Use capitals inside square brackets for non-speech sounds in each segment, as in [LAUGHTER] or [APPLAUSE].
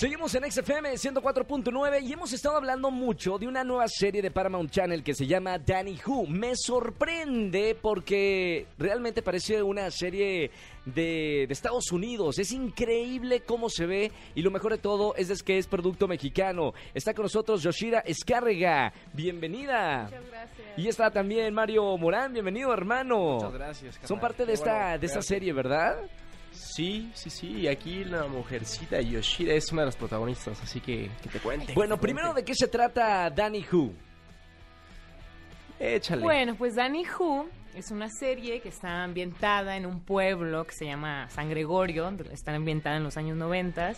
Seguimos en XFM 104.9 y hemos estado hablando mucho de una nueva serie de Paramount Channel que se llama Danny Who. Me sorprende porque realmente parece una serie de, de Estados Unidos. Es increíble cómo se ve y lo mejor de todo es, es que es producto mexicano. Está con nosotros Yoshira Escárrega. Bienvenida. Muchas gracias. Y está también Mario Morán. Bienvenido, hermano. Muchas gracias. Son carnal. parte de Qué esta, bueno de esta serie, ¿verdad? Sí, sí, sí. Y aquí la mujercita Yoshida es una de las protagonistas, así que que te cuente. Bueno, que te primero, ¿de qué se trata Danny Who? Échale. Bueno, pues Danny Who es una serie que está ambientada en un pueblo que se llama San Gregorio, está ambientada en los años 90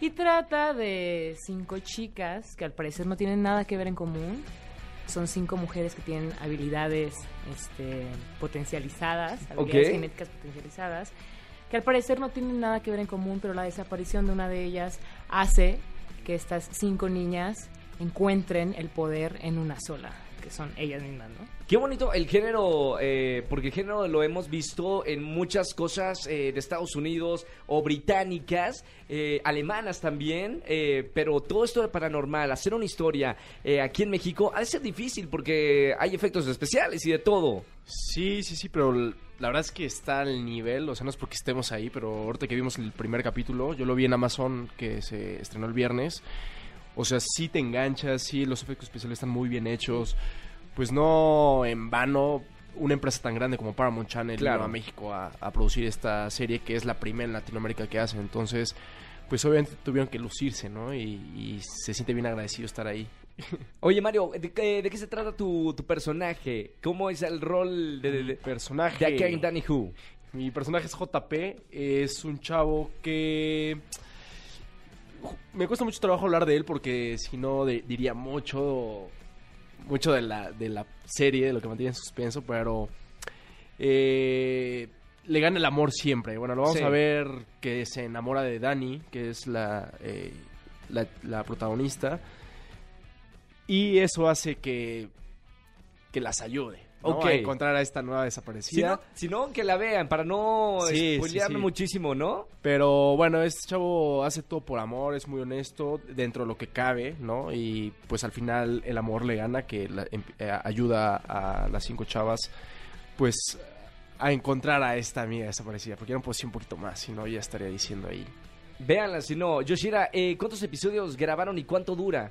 y trata de cinco chicas que al parecer no tienen nada que ver en común. Son cinco mujeres que tienen habilidades este, potencializadas, habilidades genéticas potencializadas, que al parecer no tienen nada que ver en común, pero la desaparición de una de ellas hace que estas cinco niñas encuentren el poder en una sola, que son ellas mismas, ¿no? Qué bonito el género, eh, porque el género lo hemos visto en muchas cosas eh, de Estados Unidos o británicas, eh, alemanas también, eh, pero todo esto de paranormal, hacer una historia eh, aquí en México ha de ser difícil porque hay efectos especiales y de todo. Sí, sí, sí, pero la verdad es que está al nivel, o sea, no es porque estemos ahí, pero ahorita que vimos el primer capítulo, yo lo vi en Amazon que se estrenó el viernes. O sea, sí te enganchas, sí, los efectos especiales están muy bien hechos. Pues no en vano una empresa tan grande como Paramount Channel Claro. a México a, a producir esta serie que es la primera en Latinoamérica que hace. Entonces, pues obviamente tuvieron que lucirse, ¿no? Y, y se siente bien agradecido estar ahí. [LAUGHS] Oye Mario, ¿de, qué- de qué se trata tu, tu personaje? ¿Cómo es el rol de, de, de- Personaje. de aquí en Danny Who? Mi personaje es JP, es un chavo que... Me cuesta mucho trabajo hablar de él porque si no de- diría mucho mucho de la, de la serie, de lo que mantiene en suspenso, pero eh, le gana el amor siempre. Bueno, lo vamos Sí. a ver que se enamora de Dani, que es la, eh, la, la protagonista, y eso hace que, que las ayude. ¿No? A encontrar a esta nueva desaparecida. si no, que la vean para no Sí, spoilearme sí. muchísimo, ¿no? Pero bueno, este chavo hace todo por amor, es muy honesto dentro de lo que cabe, ¿no? Y pues al final el amor le gana, que la- em- eh, ayuda a las cinco chavas, pues a encontrar a esta amiga desaparecida. Porque puedo decir un poquito más, si no ya estaría diciendo ahí. Véanla, si no. Yoshira, eh, ¿cuántos episodios grabaron y cuánto dura?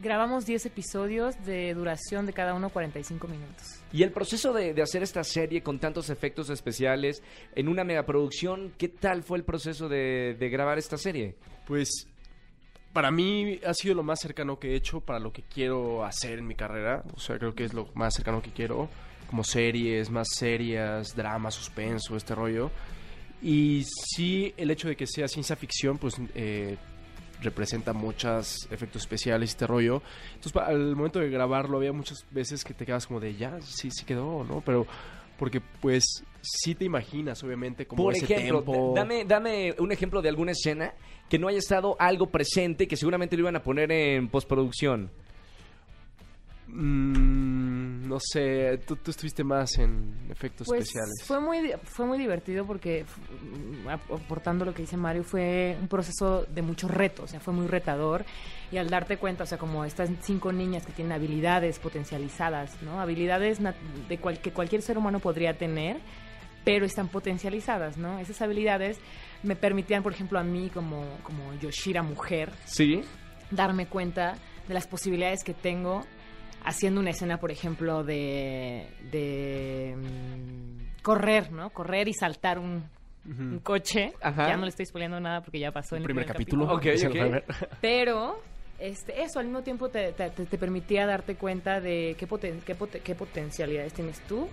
Grabamos 10 episodios de duración de cada uno 45 minutos. Y el proceso de, de hacer esta serie con tantos efectos especiales en una megaproducción, ¿qué tal fue el proceso de, de grabar esta serie? Pues para mí ha sido lo más cercano que he hecho para lo que quiero hacer en mi carrera. O sea, creo que es lo más cercano que quiero. Como series más serias, drama, suspenso, este rollo. Y sí, el hecho de que sea ciencia ficción, pues eh, representa muchos efectos especiales y este rollo. Entonces, al momento de grabarlo, había muchas veces que te quedas como de ya, sí, sí quedó, ¿no? Pero porque pues sí te imaginas, obviamente, como Por ese ejemplo, tempo. dame, dame un ejemplo de alguna escena que no haya estado algo presente que seguramente lo iban a poner en postproducción. Mm, no sé, tú, tú estuviste más en efectos Pues especiales. fue muy fue muy divertido porque mm, ap- aportando lo que dice Mario fue un proceso de muchos retos, o sea, fue muy retador y al darte cuenta, o sea, como estas cinco niñas que tienen habilidades potencializadas, ¿no? Habilidades de cual- que cualquier ser humano podría tener, pero están potencializadas, ¿no? Esas habilidades me permitían, por ejemplo, a mí como como Yoshira mujer Sí. darme cuenta de las posibilidades que tengo haciendo una escena, por ejemplo, de, de mm, correr, ¿no? Correr y saltar un, un coche. Ajá. Ya no le estoy spoileando nada porque ya pasó en el primer primer, capítulo. Ok, que [LAUGHS] se ok. lo va a ver. Pero este, eso al mismo tiempo te, te- permitía darte cuenta de qué, poten- qué, poten- qué potencialidades tienes tú,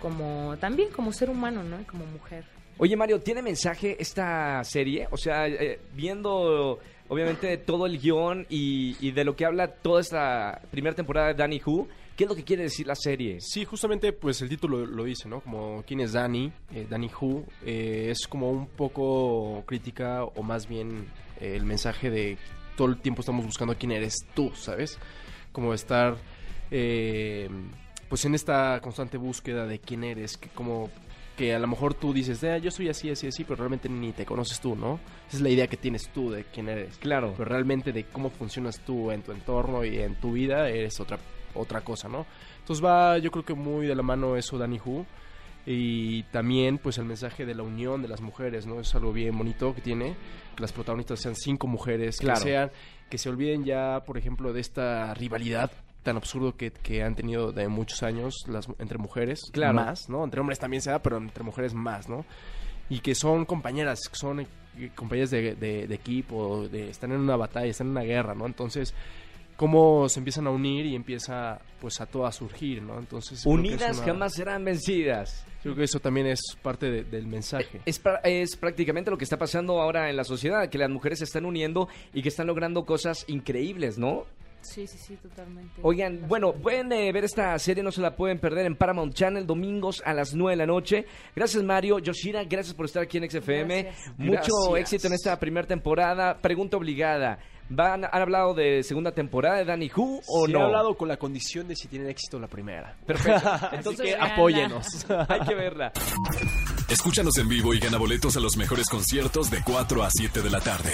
como también como ser humano, ¿no? Como mujer. Oye, Mario, ¿tiene mensaje esta serie? O sea, eh, viendo obviamente todo el guion y, de lo que habla toda esta primera temporada de Danny Who, ¿Qué es lo que quiere decir la serie? Sí, justamente pues el título lo dice, ¿no? Como quién es Danny, eh, Danny Who, eh, es como un poco crítica o más bien eh, el mensaje de todo el tiempo estamos buscando quién eres tú, ¿sabes? Como estar eh, pues en esta constante búsqueda de quién eres, que como que a lo mejor tú dices, "Ah, yo soy así, así, así, pero realmente ni te conoces tú, ¿no? Esa es la idea que tienes tú de quién eres. Claro. Pero realmente de cómo funcionas tú en tu entorno y en tu vida eres otra, otra cosa, ¿no? Entonces va, yo creo que muy de la mano eso Danny Who. Y también, pues, el mensaje de la unión de las mujeres, ¿no? Es algo bien bonito que tiene. Que las protagonistas sean cinco mujeres, Claro. que sean, que se olviden ya, por ejemplo, de esta rivalidad tan absurdo que, que han tenido de muchos años las, entre mujeres. Claro. Más, ¿no? Entre hombres también se da, pero entre mujeres más, ¿no? Y que son compañeras, que son eh, compañeras de, de- de equipo, de, están en una batalla, están en una guerra, ¿no? Entonces, cómo se empiezan a unir y empieza, pues, a todo a surgir, ¿no? Entonces, Unidas una- jamás serán vencidas. Creo que eso también es parte de- del mensaje. Es, es prácticamente lo que está pasando ahora en la sociedad, que las mujeres se están uniendo y que están logrando cosas increíbles, ¿no? Sí, sí, sí, totalmente. Oigan, bueno, pueden eh, ver esta serie, no se la pueden perder en Paramount Channel, domingos a las 9 de la noche. Gracias, Mario. Yoshira, gracias por estar aquí en XFM. Gracias. Mucho Gracias. éxito en esta primera temporada. Pregunta obligada. ¿Van, ¿Han hablado de segunda temporada de Danny Who o Sí, no? he hablado con la condición de si tienen éxito la primera. Perfecto. [LAUGHS] Entonces, que apóyenos. [LAUGHS] hay que verla. Escúchanos en vivo y gana boletos a los mejores conciertos de 4 a 7 de la tarde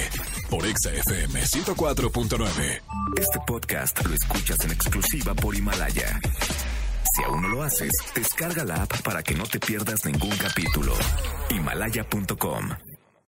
por Exa FM 104.9. Este podcast lo escuchas en exclusiva por Himalaya. Si aún no lo haces, descarga la app para que no te pierdas ningún capítulo. Himalaya.com